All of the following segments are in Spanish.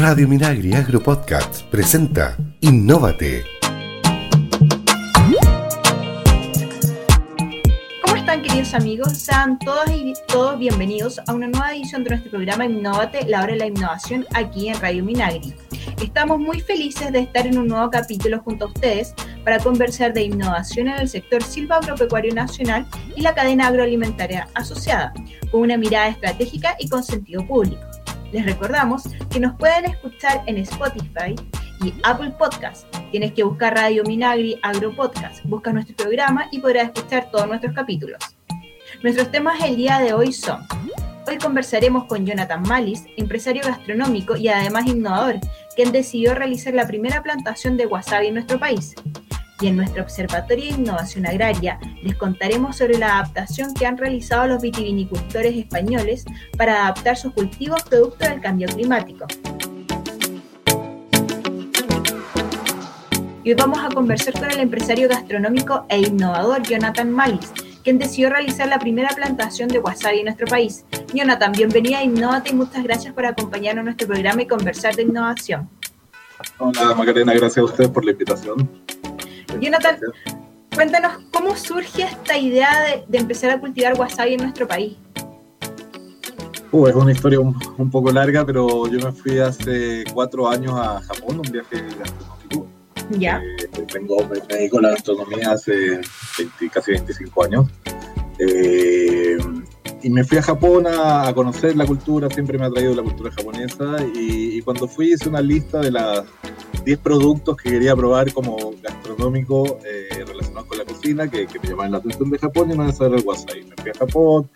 Radio Minagri Agro Podcast presenta Innóvate. ¿Cómo están queridos amigos? Sean todos y todos bienvenidos a una nueva edición de nuestro programa Innóvate, la hora de la innovación aquí en Radio Minagri. Estamos muy felices de estar en un nuevo capítulo junto a ustedes para conversar de innovación en el sector silva agropecuario nacional y la cadena agroalimentaria asociada, con una mirada estratégica y con sentido público. Les recordamos que nos pueden escuchar en Spotify y Apple Podcast. Tienes que buscar Radio Minagri Agro Podcast. Busca nuestro programa y podrás escuchar todos nuestros capítulos. Nuestros temas el día de hoy son Hoy conversaremos con Jonathan Malis, empresario gastronómico y además innovador, quien decidió realizar la primera plantación de wasabi en nuestro país y en nuestro Observatorio de Innovación Agraria les contaremos sobre la adaptación que han realizado los vitivinicultores españoles para adaptar sus cultivos producto del cambio climático. Y hoy vamos a conversar con el empresario gastronómico e innovador Jonathan Malis, quien decidió realizar la primera plantación de wasabi en nuestro país. Jonathan, bienvenida a Innovate y muchas gracias por acompañarnos en nuestro programa y conversar de innovación. Hola Macarena, gracias a usted por la invitación. Jonathan, cuéntanos cómo surge esta idea de, empezar a cultivar wasabi en nuestro país. Uh, es una historia un, poco larga, pero yo me fui hace cuatro años a Japón, un viaje gastronómico. Ya. Eh, tengo, me, dedico a la gastronomía hace casi 25 años. Eh, y me fui a Japón a, conocer la cultura, siempre me ha traído la cultura japonesa. Y, y cuando fui hice una lista de las 10 productos que quería probar como gastronómico eh, relacionados con la cocina, que, me llamaban la atención de Japón y no de el wasabi. Me fui a Japón,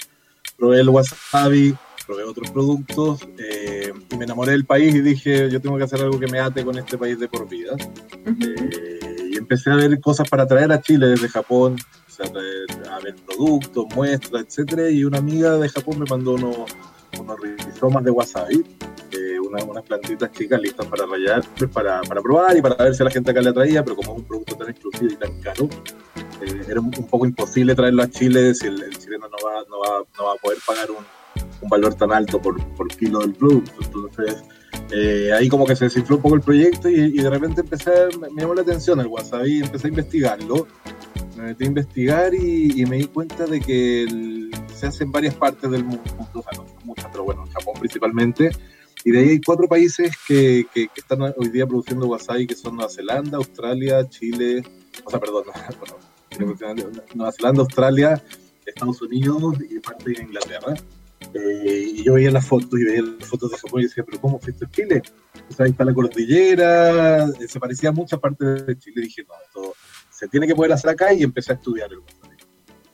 probé el wasabi, probé otros productos eh, y me enamoré del país y dije, yo tengo que hacer algo que me ate con este país de por vida. Eh, y empecé a ver cosas para traer a Chile desde Japón, a, ver productos, muestras, etcétera, y una amiga de Japón me mandó unos, unos rizomas de wasabi unas plantitas chicas listas para rayar, pues, para, para, probar y para ver si la gente acá le atraía, pero como es un producto tan exclusivo y tan caro, eh, era un, poco imposible traerlo a Chile si el, chileno no va, no, va, no va a poder pagar un, un valor tan alto por, por, kilo del producto. Entonces, eh, ahí como que se desinfló un poco el proyecto y, y de repente empecé, me, llamó la atención el wasabi, empecé a investigarlo, me metí a investigar y, y me di cuenta de que se hace en varias partes del mundo, o sea, no muchas, pero bueno, en Japón principalmente, y de ahí hay cuatro países que, que, están hoy día produciendo wasabi, que son Nueva Zelanda, Australia, Chile, o sea, perdón, Nueva Zelanda, Australia, Estados Unidos y parte de Inglaterra. Eh, y yo veía las fotos y veía las fotos de Japón y decía, pero ¿cómo fuiste a Chile? O sea, ahí está la cordillera, eh, se parecía a muchas partes de Chile. Y dije, no, esto se tiene que poder hacer acá y empecé a estudiar el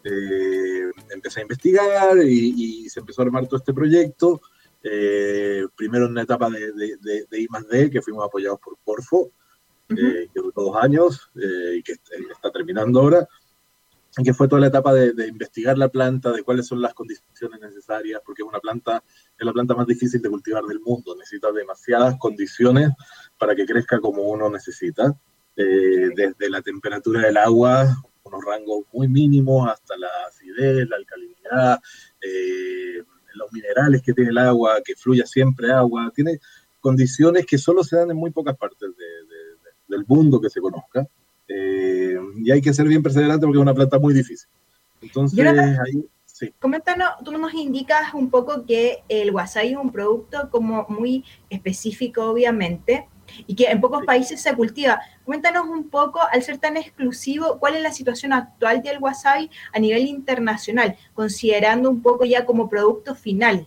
eh, empecé a investigar y, y, se empezó a armar todo este proyecto. Eh, primero en una etapa de, de, de, I D, que fuimos apoyados por Corfo, eh, que duró dos años eh, y que está terminando ahora, que fue toda la etapa de, investigar la planta, de cuáles son las condiciones necesarias, porque es una planta, es la planta más difícil de cultivar del mundo, necesita demasiadas condiciones para que crezca como uno necesita, desde la temperatura del agua, unos rangos muy mínimos, hasta la acidez, la alcalinidad, eh, los minerales que tiene el agua, que fluya siempre agua, tiene condiciones que solo se dan en muy pocas partes del mundo que se conozca. Eh, y hay que ser bien perseverante porque es una planta muy difícil. Entonces, ahí, sí. Coméntanos, tú nos indicas un poco que el wasabi es un producto como muy específico, obviamente, y que en pocos países se cultiva. Cuéntanos un poco, al ser tan exclusivo, cuál es la situación actual del wasabi a nivel internacional, considerando un poco ya como producto final.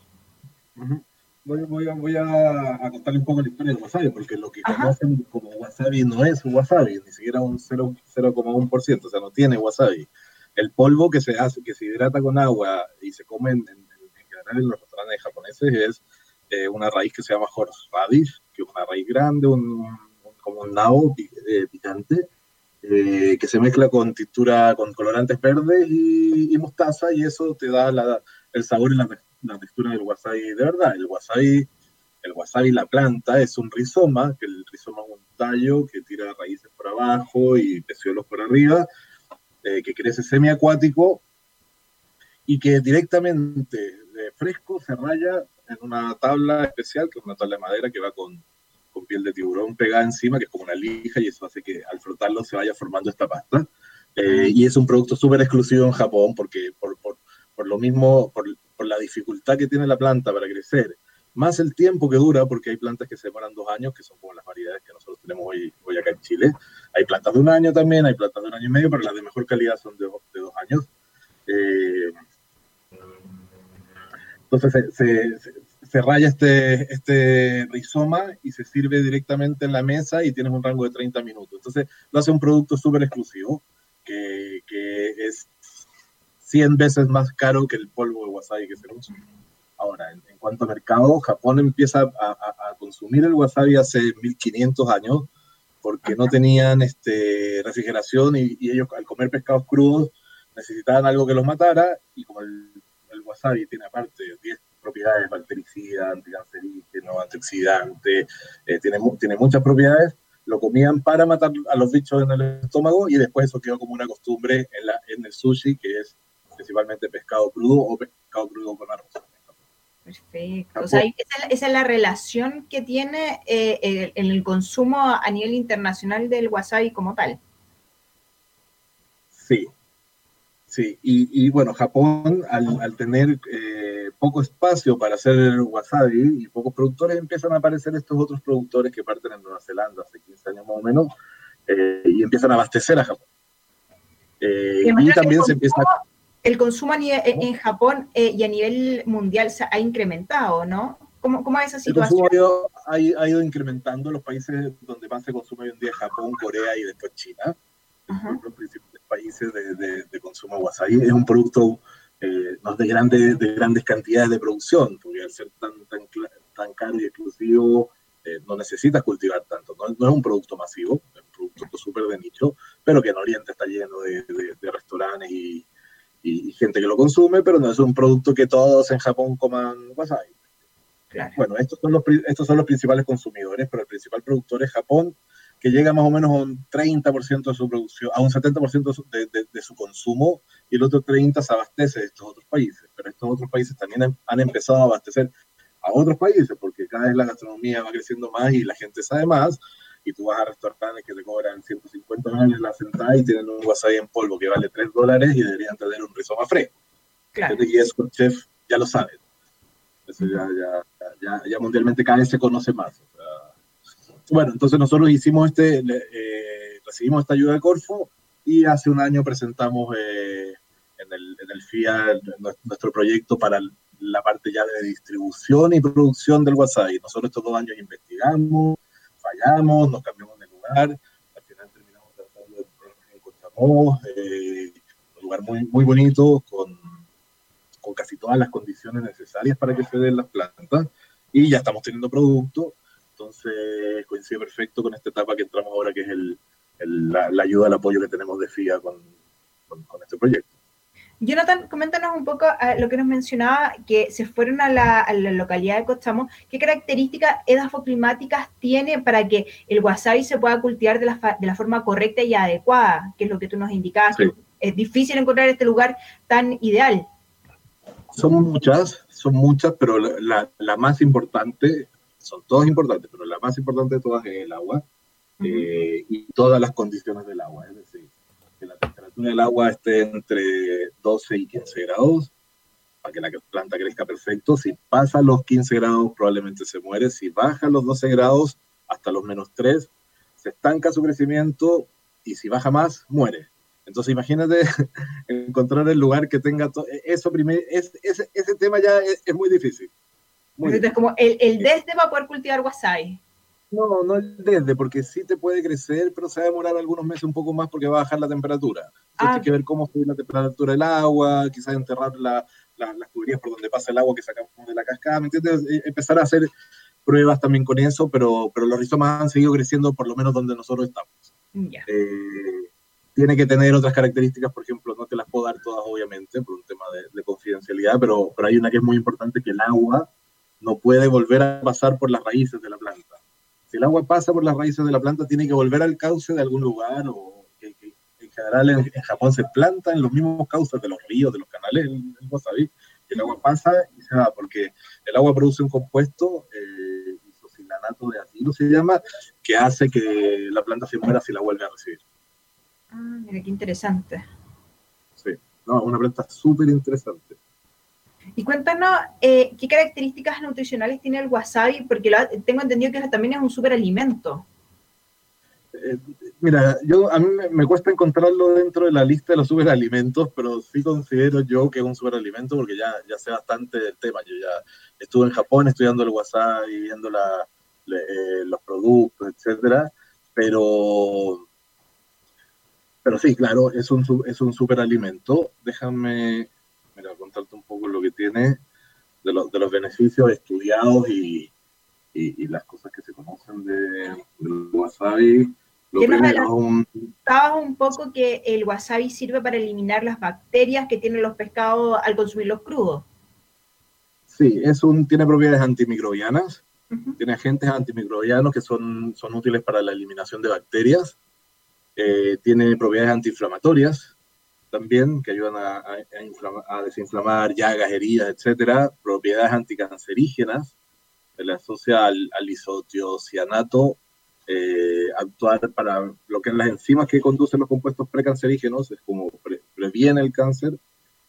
Voy, a, contarle un poco la historia del wasabi, porque lo que conocen como wasabi no es wasabi, ni siquiera un 0,1%, o sea, no tiene wasabi. El polvo que se hace, que se hidrata con agua y se come en, general en los restaurantes japoneses es eh, una raíz que se llama horseradish, que es una raíz grande, un, como un nabo eh, picante, eh, que se mezcla con textura, con colorantes verdes y, mostaza, y eso te da la, el sabor y la, la, textura del wasabi de verdad. El wasabi, el wasabi, la planta, es un rizoma, que el rizoma es un tallo que tira raíces por abajo y peciolos por arriba, eh, que crece semiacuático y que directamente de fresco se raya en una tabla especial, que es una tabla de madera que va con piel de tiburón pegada encima, que es como una lija, y eso hace que al frotarlo se vaya formando esta pasta. Eh, y es un producto súper exclusivo en Japón, porque por, por, por lo mismo, por, por, la dificultad que tiene la planta para crecer, más el tiempo que dura, porque hay plantas que se demoran dos años, que son como las variedades que nosotros tenemos hoy, hoy acá en Chile. Hay plantas de un año también, hay plantas de un año y medio, pero las de mejor calidad son de, de dos años. Eh, entonces se, se, se, raya este, este rizoma y se sirve directamente en la mesa y tienes un rango de 30 minutos. Entonces lo hace un producto súper exclusivo que, que, es 100 veces más caro que el polvo de wasabi que se usa. Ahora, en, en, cuanto a mercado, Japón empieza a, a, a, consumir el wasabi hace 1500 años porque no tenían este, refrigeración y, y ellos al comer pescados crudos necesitaban algo que los matara y como el el wasabi tiene aparte 10 propiedades bactericidas, anticancerígeno, antioxidante, eh, tiene, tiene muchas propiedades, lo comían para matar a los bichos en el estómago y después eso quedó como una costumbre en, la, en el sushi, que es principalmente pescado crudo o pescado crudo con arroz. Perfecto. O sea, esa, esa, es la relación que tiene eh, el, el, consumo a nivel internacional del wasabi como tal. Sí, Sí, y, y, bueno, Japón al, al tener eh, poco espacio para hacer wasabi y pocos productores, empiezan a aparecer estos otros productores que parten en Nueva Zelanda hace 15 años más o menos eh, y empiezan a abastecer a Japón. Eh, y también se empieza... El consumo nivel, en Japón eh, y a nivel mundial se ha incrementado, ¿no? ¿Cómo, cómo es esa situación? El consumo ha ido, ha ido incrementando en los países donde más se consume hoy en día, Japón, Corea y después China. Los principales países de, de, de consumo de wasabi. Es un producto eh, no de, grande, de grandes cantidades de producción, porque al ser tan, tan, tan caro y exclusivo, eh, no necesitas cultivar tanto. No, no, es un producto masivo, es un producto súper de nicho, pero que en Oriente está lleno de, de restaurantes y, y, y, gente que lo consume, pero no es un producto que todos en Japón coman wasabi. Claro. Bueno, estos son, los, estos son los principales consumidores, pero el principal productor es Japón, que llega más o menos a un 30% de su producción, a un 70% de, de, de, su consumo, y el otro 30% se abastece de estos otros países. Pero estos otros países también han, han, empezado a abastecer a otros países, porque cada vez la gastronomía va creciendo más y la gente sabe más, y tú vas a restaurantes que te cobran 150 dólares la sentada y tienen un wasabi en polvo que vale 3 dólares y deberían tener un rizoma fresco. Claro. Y eso el chef ya lo sabe. Eso ya, ya, ya, ya mundialmente cada vez se conoce más. O sea, bueno, entonces nosotros hicimos este, eh, recibimos esta ayuda de Corfo y hace un año presentamos eh, en, el, en el FIA nuestro proyecto para la parte ya de distribución y producción del wasabi. Nosotros estos dos años investigamos, fallamos, nos cambiamos de lugar, al final terminamos tratando de encontramos eh, un lugar muy, muy bonito, con, con casi todas las condiciones necesarias para que se den las plantas, y ya estamos teniendo producto, entonces coincide perfecto con esta etapa que entramos ahora, que es el, el, la, ayuda, el apoyo que tenemos de FIA con, con este proyecto. Jonathan, coméntanos un poco uh, lo que nos mencionaba, que se fueron a la, a la localidad de Costamo. ¿Qué características edafoclimáticas tiene para que el wasabi se pueda cultivar de la, de la forma correcta y adecuada? Que es lo que tú nos indicabas, sí. es difícil encontrar este lugar tan ideal. Son muchas, son muchas, pero la, la más importante, son todas importantes, pero la más importante de todas es el agua uh -huh. eh, y todas las condiciones del agua. Es decir, que del agua esté entre 12 y 15 grados para que la planta crezca perfecto. Si pasa los 15 grados, probablemente se muere. Si baja los 12 grados hasta los menos 3, se estanca su crecimiento y si baja más, muere. Entonces, imagínate encontrar el lugar que tenga todo. Eso primer, es, ese, ese tema ya es, es muy difícil. Muy Entonces, difícil. como el, el desde va a poder cultivar wasabi. No, no el desde, porque sí te puede crecer, pero se va a demorar algunos meses un poco más porque va a bajar la temperatura. Entonces ah, hay que ver cómo sube la temperatura del agua, quizás enterrar la, la, las tuberías por donde pasa el agua que sacamos de la cascada, ¿me entiendes? E, empezar a hacer pruebas también con eso, pero, pero los rizomas han seguido creciendo por lo menos donde nosotros estamos. Yeah. Eh, tiene que tener otras características, por ejemplo, no te las puedo dar todas, obviamente, por un tema de, de confidencialidad, pero, pero hay una que es muy importante, que el agua no puede volver a pasar por las raíces de la planta si el agua pasa por las raíces de la planta, tiene que volver al cauce de algún lugar o que, que en general en, en, Japón se planta en los mismos cauces de los ríos, de los canales, el, el wasabi, el agua pasa y se va, porque el agua produce un compuesto, eh, isosilanato de azil, ciclo se llama, que hace que la planta se muera si la vuelve a recibir. Ah, mira, qué interesante. Sí, no, una planta súper interesante. Y cuéntanos, eh, ¿qué características nutricionales tiene el wasabi? Porque tengo entendido que también es un superalimento. Eh, mira, yo a mí me, cuesta encontrarlo dentro de la lista de los superalimentos, pero sí considero yo que es un superalimento porque ya, ya sé bastante del tema. Yo ya estuve en Japón estudiando el wasabi, viendo eh, los productos, etcétera, pero, pero sí, claro, es un, es un superalimento. Déjame mira, contarte un poco lo que tiene de, los, de los beneficios estudiados y, y, las cosas que se conocen de, del wasabi. Lo primero, un... un poco que el wasabi sirve para eliminar las bacterias que tienen los pescados al consumirlos crudos. Sí, es un, tiene propiedades antimicrobianas, tiene agentes antimicrobianos que son, son útiles para la eliminación de bacterias, eh, tiene propiedades antiinflamatorias también que ayudan a, desinflamar llagas, heridas, etcétera, propiedades anticancerígenas, se le asocia al, al isotiocianato eh, actuar para bloquear las enzimas que conducen los compuestos precancerígenos, es como previene el cáncer,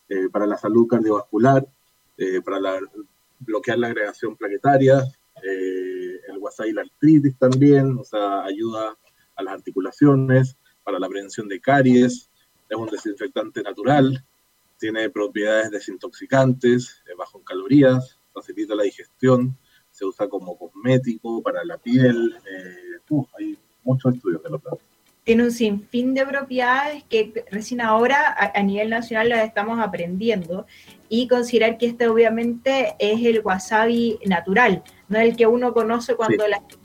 eh, para la salud cardiovascular, eh, para bloquear la agregación plaquetaria, el wasabi la artritis también, o sea, ayuda a las articulaciones, para la prevención de caries, es un desinfectante natural, tiene propiedades desintoxicantes, bajo en calorías, facilita la digestión, se usa como cosmético para la piel. Eh, hay muchos estudios que lo plantean. Tiene un sinfín de propiedades que recién ahora a, nivel nacional las estamos aprendiendo y considerar que este obviamente es el wasabi natural, no el que uno conoce cuando,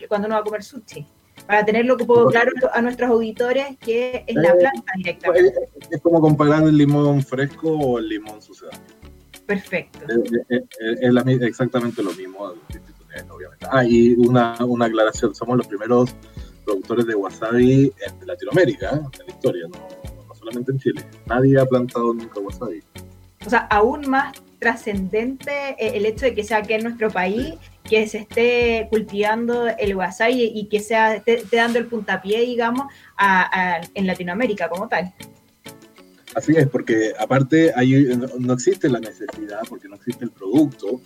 cuando uno va a comer sushi. Para tenerlo poco claro a nuestros auditores que es la eh, planta directamente. Es como comparar el limón fresco o el limón sucedáneo. Perfecto. Es, exactamente lo mismo obviamente. Ah, y una, una aclaración, somos los primeros productores de wasabi en Latinoamérica, ¿eh? en la historia, no, solamente en Chile. Nadie ha plantado nunca wasabi. O sea, aún más trascendente eh, el hecho de que sea aquí en nuestro país que se esté cultivando el wasabi y que sea esté, dando el puntapié, digamos, en Latinoamérica como tal. Así es, porque aparte hay, no existe la necesidad, porque no existe el producto,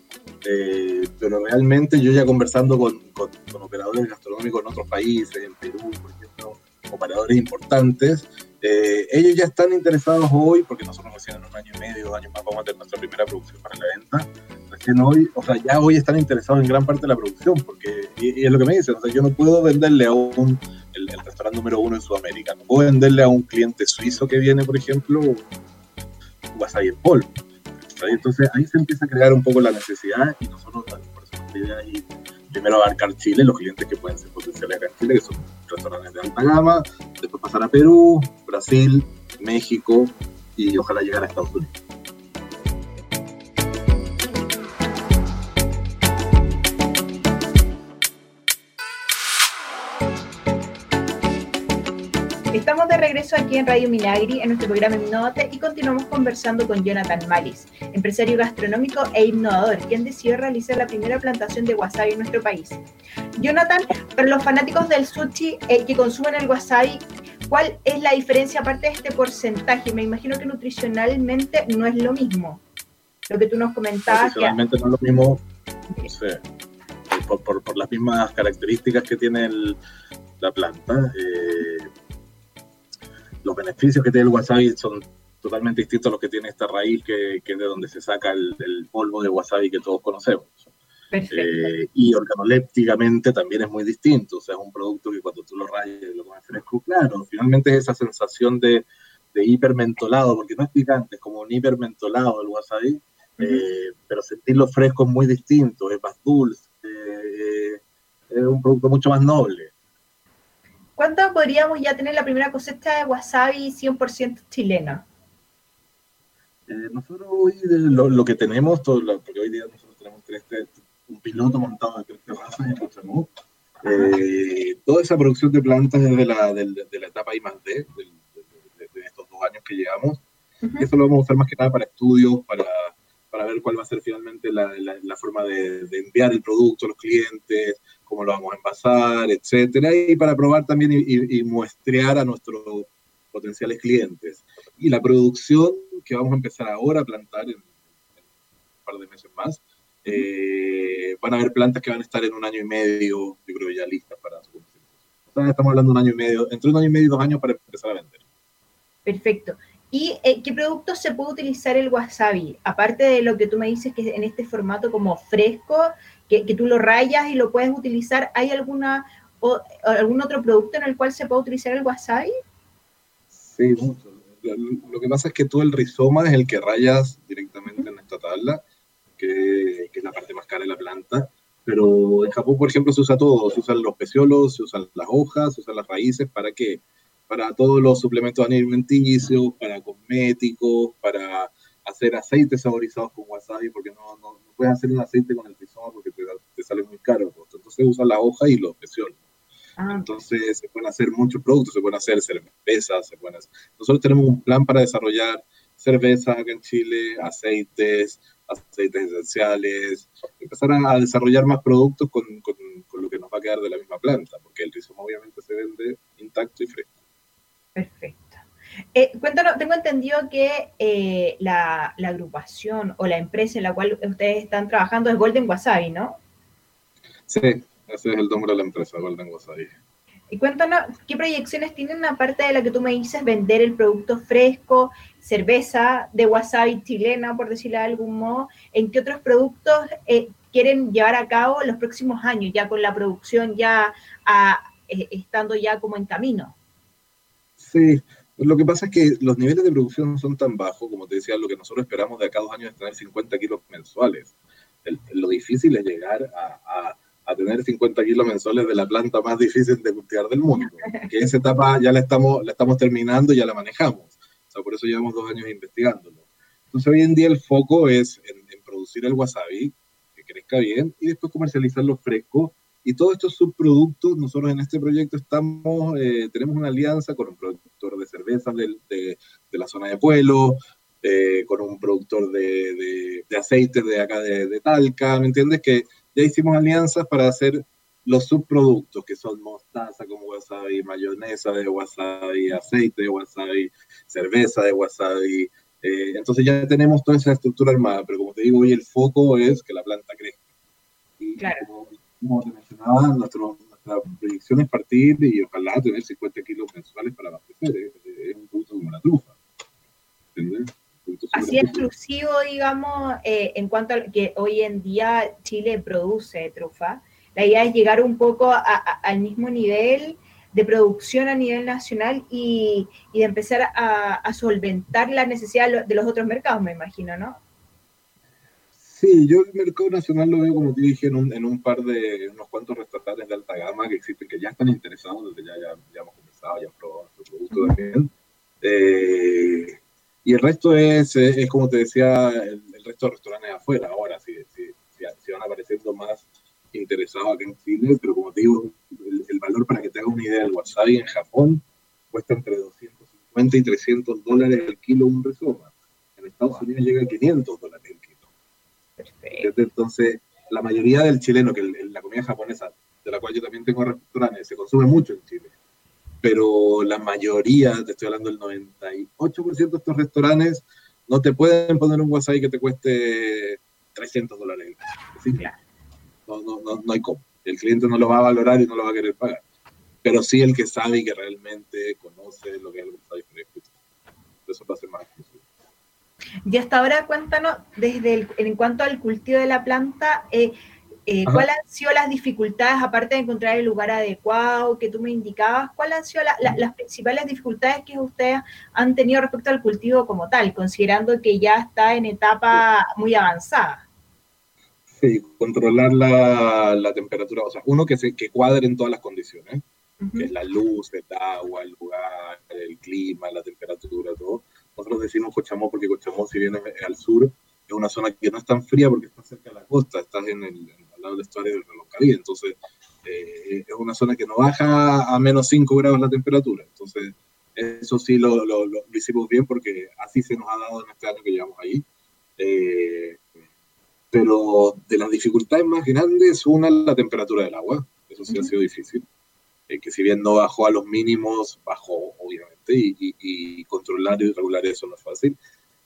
eh, pero realmente yo ya conversando con, con, operadores gastronómicos en otros países, en Perú, por ejemplo, operadores importantes, eh, ellos ya están interesados hoy, porque nosotros recién en un año y medio, dos años más vamos a tener nuestra primera producción para la venta, recién hoy, o sea, ya hoy están interesados en gran parte de la producción, porque, y, es lo que me dicen, o sea, yo no puedo venderle a un, el, restaurante número uno en Sudamérica, no puedo venderle a un cliente suizo que viene, por ejemplo, un wasabi en polvo. Entonces ahí se empieza a crear un poco la necesidad y nosotros, por idea ahí, primero abarcar Chile, los clientes que pueden ser potenciales acá en Chile, que son restaurantes de alta gama, después pasar a Perú, Brasil, México y ojalá llegar a Estados Unidos. Estamos de regreso aquí en Radio Minagri, en nuestro programa Innovate, y continuamos conversando con Jonathan Malis, empresario gastronómico e innovador, quien decidió realizar la primera plantación de wasabi en nuestro país. Jonathan, para los fanáticos del sushi eh, que consumen el wasabi, ¿cuál es la diferencia aparte de este porcentaje? Me imagino que nutricionalmente no es lo mismo. Lo que tú nos comentabas. Nutricionalmente no es lo mismo, no sé, por, las mismas características que tiene la planta. Eh, los beneficios que tiene el wasabi son totalmente distintos a los que tiene esta raíz, que, que es de donde se saca el, polvo de wasabi que todos conocemos. Eh, y organolépticamente también es muy distinto, o sea, es un producto que cuando tú lo rayas y lo comes fresco, claro, finalmente es esa sensación de, de hipermentolado, porque no es picante, es como un hipermentolado el wasabi, eh, pero sentirlo fresco es muy distinto, es más dulce, eh, es un producto mucho más noble. ¿Cuánto podríamos ya tener la primera cosecha de wasabi 100% chilena? Eh, nosotros hoy lo, que tenemos, todo porque hoy día nosotros tenemos un piloto montado de tres terrazas en Cochemú. Eh, toda esa producción de plantas desde la, de, la etapa I más D, de, estos dos años que llevamos. Eso lo vamos a usar más que nada para estudios, para, para ver cuál va a ser finalmente la, forma de, enviar el producto a los clientes, cómo lo vamos a envasar, etcétera, y para probar también y, muestrear a nuestros potenciales clientes. Y la producción que vamos a empezar ahora a plantar en, un par de meses más, eh, van a haber plantas que van a estar en un año y medio, yo creo ya listas para su estamos hablando de un año y medio, entre un año y medio y dos años para empezar a vender. Perfecto. ¿Y eh, qué productos se puede utilizar el wasabi? Aparte de lo que tú me dices que en este formato como fresco, que, tú lo rayas y lo puedes utilizar, ¿hay alguna o, algún otro producto en el cual se puede utilizar el wasabi? Sí, mucho. Lo que pasa es que tú el rizoma es el que rayas directamente en esta tabla, que, que, es la parte más cara de la planta. Pero en Japón, por ejemplo, se usa todo. Se usan los peciolos, se usan las hojas, se usan las raíces. ¿Para qué? para todos los suplementos alimenticios, para cosméticos, para hacer aceites saborizados con wasabi, porque no, no, puedes hacer un aceite con el rizoma porque te, sale muy caro. Entonces usan la hoja y los peciolos. Ah. Entonces se pueden hacer muchos productos, se pueden hacer cervezas, se pueden Nosotros tenemos un plan para desarrollar cerveza acá en Chile, aceites, aceites esenciales, empezar a desarrollar más productos con, con, con lo que nos va a quedar de la misma planta, porque el rizoma obviamente se vende intacto y fresco. Perfecto. Eh, cuéntanos, tengo entendido que eh, la, agrupación o la empresa en la cual ustedes están trabajando es Golden Wasabi, ¿no? Sí, ese es el nombre de la empresa, Golden Wasabi. Y cuéntanos, ¿qué proyecciones tienen aparte de la que tú me dices, vender el producto fresco, cerveza de wasabi chilena, por decirlo de algún modo? ¿En qué otros productos eh, quieren llevar a cabo los próximos años, ya con la producción ya estando ya como en camino? Sí, lo que pasa es que los niveles de producción son tan bajos, como te decía, lo que nosotros esperamos de acá a dos años es tener 50 kilos mensuales. lo difícil es llegar a, tener 50 kilos mensuales de la planta más difícil de cultivar del mundo. Que esa etapa ya la estamos, la estamos terminando y ya la manejamos. O sea, por eso llevamos dos años investigándolo. Entonces, hoy en día el foco es en, en producir el wasabi, que crezca bien, y después comercializarlo fresco y todos estos subproductos, nosotros en este proyecto estamos, eh, tenemos una alianza con un productor de cervezas de, de, la zona de Pueblo, eh, con un productor de, de, aceites de acá de, Talca, ¿me entiendes? Que ya hicimos alianzas para hacer los subproductos, que son mostaza con wasabi, mayonesa de wasabi, aceite de wasabi, cerveza de wasabi. Eh, entonces ya tenemos toda esa estructura armada, pero como te digo, hoy el foco es que la planta crezca. Y claro como te mencionaba, nuestro, nuestra proyección es partir y ojalá tener 50 kilos mensuales para abastecer. Es, un producto como la trufa. ¿Entendés? Así exclusivo, digamos, eh, en cuanto a que hoy en día Chile produce trufa. La idea es llegar un poco al mismo nivel de producción a nivel nacional y, y de empezar a, a, solventar la necesidad de los otros mercados, me imagino, ¿no? Sí, yo el mercado nacional lo veo, como te dije, en un, en un par de, unos cuantos restaurantes de alta gama que existen, que ya están interesados, ya, ya, ya hemos comenzado, ya han probado nuestro producto también. Eh, y el resto es, es, como te decía, el, resto de restaurantes afuera. Ahora, si, si, si, van apareciendo más interesados aquí en Chile, pero como te digo, el, valor para que te hagas una idea, el wasabi en Japón cuesta entre 250 y 300 dólares el kilo un resoma. En Estados Unidos llega a 500 dólares el kilo. Entonces, la mayoría del chileno, que la comida japonesa, de la cual yo también tengo restaurantes, se consume mucho en Chile. Pero la mayoría, te estoy hablando del 98% de estos restaurantes, no te pueden poner un wasabi que te cueste 300 dólares. No, no, no, no hay cómo. El cliente no lo va a valorar y no lo va a querer pagar. Pero sí el que sabe y que realmente conoce lo que es el wasabi fresco. Eso va a ser más difícil. Y hasta ahora cuéntanos, desde en cuanto al cultivo de la planta, eh, eh, ¿cuáles han sido las dificultades, aparte de encontrar el lugar adecuado que tú me indicabas, cuáles han sido las principales dificultades que ustedes han tenido respecto al cultivo como tal, considerando que ya está en etapa muy avanzada? Sí, controlar la, temperatura, o sea, uno que, se, que cuadre en todas las condiciones, que es la luz, el agua, el lugar, el clima, la temperatura, todo nosotros decimos Cochamó porque Cochamó, si bien es al sur, es una zona que no es tan fría porque está cerca de la costa, está en el, al lado del estuario del reloj entonces eh, es una zona que no baja a menos 5 grados la temperatura, entonces eso sí lo, lo, hicimos bien porque así se nos ha dado en este año que llevamos ahí. Eh, pero de las dificultades más grandes, una la temperatura del agua, eso sí ha sido difícil, eh, que si bien no bajó a los mínimos, bajó obviamente, y, y, controlar y regular eso no es fácil.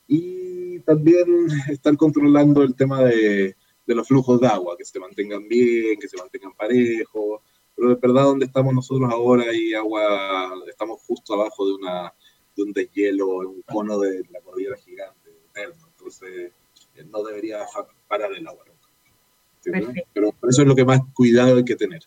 Y también estar controlando el tema de, de los flujos de agua, que se mantengan bien, que se mantengan parejos, pero de verdad donde estamos nosotros ahora hay agua, estamos justo abajo de, una, de un deshielo, un cono de la cordillera gigante, entonces eh, no debería parar el agua Pero por eso es lo que más cuidado hay que tener.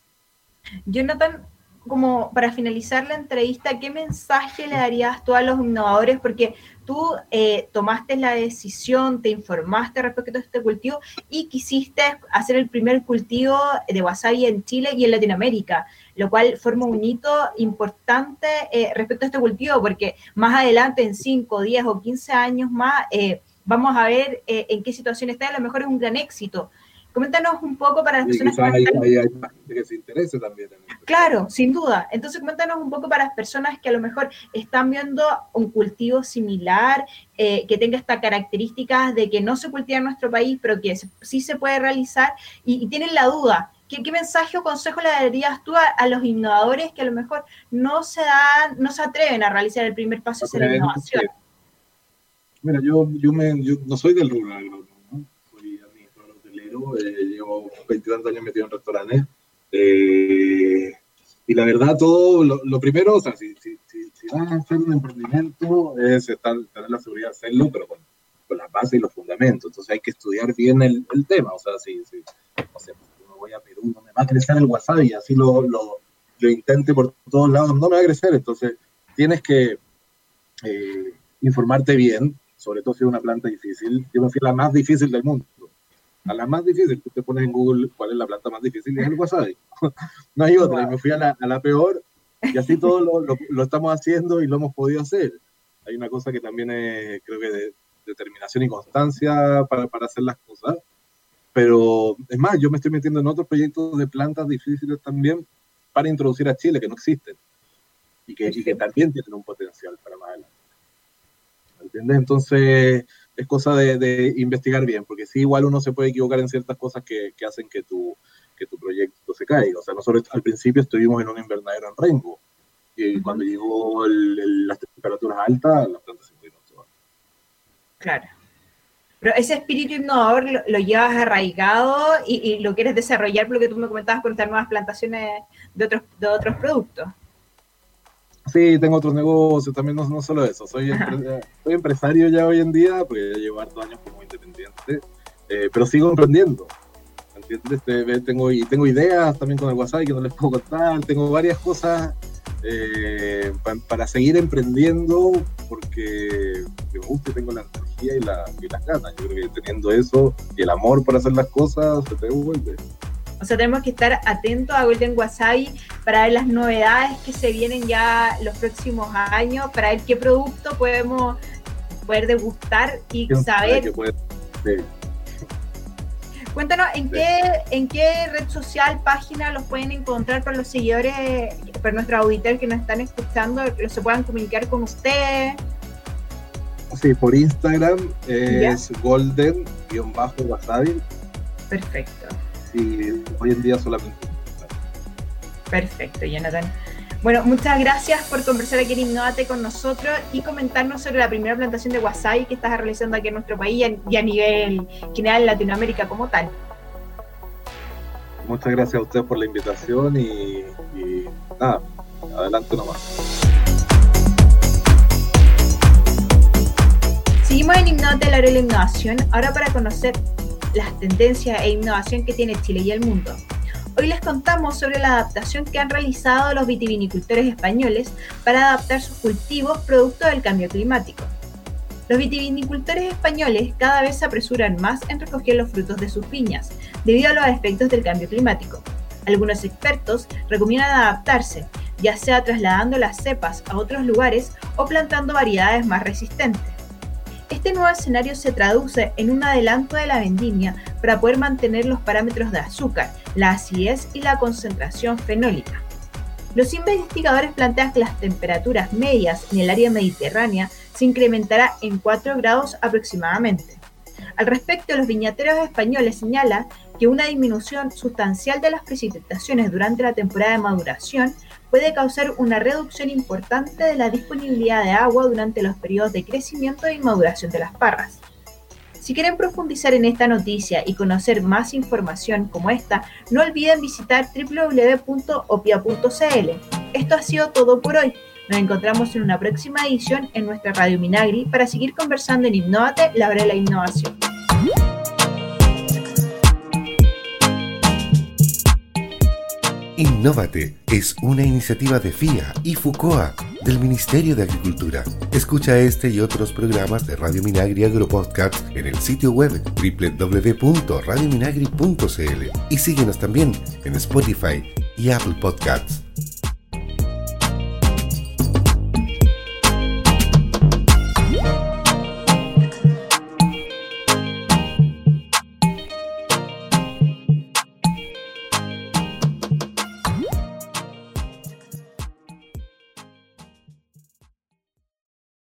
Jonathan, como para finalizar la entrevista, ¿qué mensaje le darías tú a los innovadores? Porque tú eh, tomaste la decisión, te informaste respecto a este cultivo y quisiste hacer el primer cultivo de wasabi en Chile y en Latinoamérica, lo cual forma un hito importante eh, respecto a este cultivo, porque más adelante, en 5, 10 o 15 años más, eh, vamos a ver en qué situación está, a lo mejor es un gran éxito. Coméntanos un poco para las personas que, hay, que se interese también. claro, sin duda. Entonces, coméntanos un poco para las personas que a lo mejor están viendo un cultivo similar, eh, que tenga estas características de que no se cultiva en nuestro país, pero que sí se puede realizar y, tienen la duda. ¿Qué, mensaje o consejo le darías tú a, los innovadores que a lo mejor no se dan, no se atreven a realizar el primer paso hacia la innovación? Mira, yo, yo, me, yo no soy del rural, eh, llevo 20 años metido en restaurantes. Eh, y la verdad, todo, lo, primero, o sea, si, si, a hacer un emprendimiento, es estar, tener la seguridad de hacerlo, pero con, con las bases y los fundamentos. Entonces hay que estudiar bien el, tema. O sea, si, si no voy a Perú, no me va a crecer el wasabi, así lo, lo, lo, intente por todos lados, no me va a crecer. Entonces tienes que eh, informarte bien, sobre todo si es una planta difícil. Yo me fui la más difícil del mundo a la más difícil. Tú te pones en Google cuál es la planta más difícil y es el wasabi. no hay otra. Y me fui a la, a la peor y así todo lo, lo, lo, estamos haciendo y lo hemos podido hacer. Hay una cosa que también es, creo que, de determinación y constancia para, para hacer las cosas. Pero es más, yo me estoy metiendo en otros proyectos de plantas difíciles también para introducir a Chile que no existen y que, y que también tienen un potencial para más adelante. ¿Entiendes? Entonces, es cosa de, investigar bien, porque sí, igual uno se puede equivocar en ciertas cosas que, hacen que tu, que tu proyecto se caiga. O sea, nosotros al principio estuvimos en un invernadero en Rengo, y cuando llegó las temperaturas altas, las plantas se murieron todas. Claro. Pero ese espíritu innovador lo, llevas arraigado y, lo quieres desarrollar, por lo que tú me comentabas, con estas nuevas plantaciones de otros, de otros productos. Sí, tengo otros negocios, también no, no solo eso, soy, soy empresario ya hoy en día, porque ya llevo hartos años como independiente, eh, pero sigo emprendiendo. ¿Entiendes? Tengo, tengo ideas también con el WhatsApp que no les puedo contar, tengo varias cosas eh, para seguir emprendiendo porque me gusta y tengo la energía y, la, y las ganas. Yo creo que teniendo eso y el amor por hacer las cosas, se te devuelve. O sea, tenemos que estar atentos a Golden Wasabi para ver las novedades que se vienen ya los próximos años, para ver qué producto podemos poder degustar y saber. Cuéntanos en qué, en qué red social, página los pueden encontrar para los seguidores, para nuestros auditores que nos están escuchando, que se puedan comunicar con ustedes. Sí, por Instagram es golden-wasabi. Perfecto y hoy en día solamente. Perfecto, Jonathan. Bueno, muchas gracias por conversar aquí en Innovate con nosotros y comentarnos sobre la primera plantación de wasabi que estás realizando aquí en nuestro país y a nivel general en Latinoamérica como tal. Muchas gracias a usted por la invitación y, y nada, adelante nomás. Seguimos en Innovate, la de la innovación, ahora para conocer las tendencias e innovación que tiene Chile y el mundo. Hoy les contamos sobre la adaptación que han realizado los vitivinicultores españoles para adaptar sus cultivos producto del cambio climático. Los vitivinicultores españoles cada vez se apresuran más en recoger los frutos de sus viñas, debido a los efectos del cambio climático. Algunos expertos recomiendan adaptarse, ya sea trasladando las cepas a otros lugares o plantando variedades más resistentes. Este nuevo escenario se traduce en un adelanto de la vendimia para poder mantener los parámetros de azúcar, la acidez y la concentración fenólica. Los investigadores plantean que las temperaturas medias en el área mediterránea se incrementará en 4 grados aproximadamente. Al respecto, los viñateros españoles señalan que una disminución sustancial de las precipitaciones durante la temporada de maduración puede causar una reducción importante de la disponibilidad de agua durante los periodos de crecimiento y maduración de las parras. Si quieren profundizar en esta noticia y conocer más información como esta, no olviden visitar www.opia.cl. Esto ha sido todo por hoy. Nos encontramos en una próxima edición en nuestra Radio Minagri para seguir conversando en Innovate, la hora de la innovación. Innovate es una iniciativa de FIA y FUCOA del Ministerio de Agricultura. Escucha este y otros programas de Radio Minagri Agropodcast en el sitio web www.radiominagri.cl y síguenos también en Spotify y Apple Podcasts.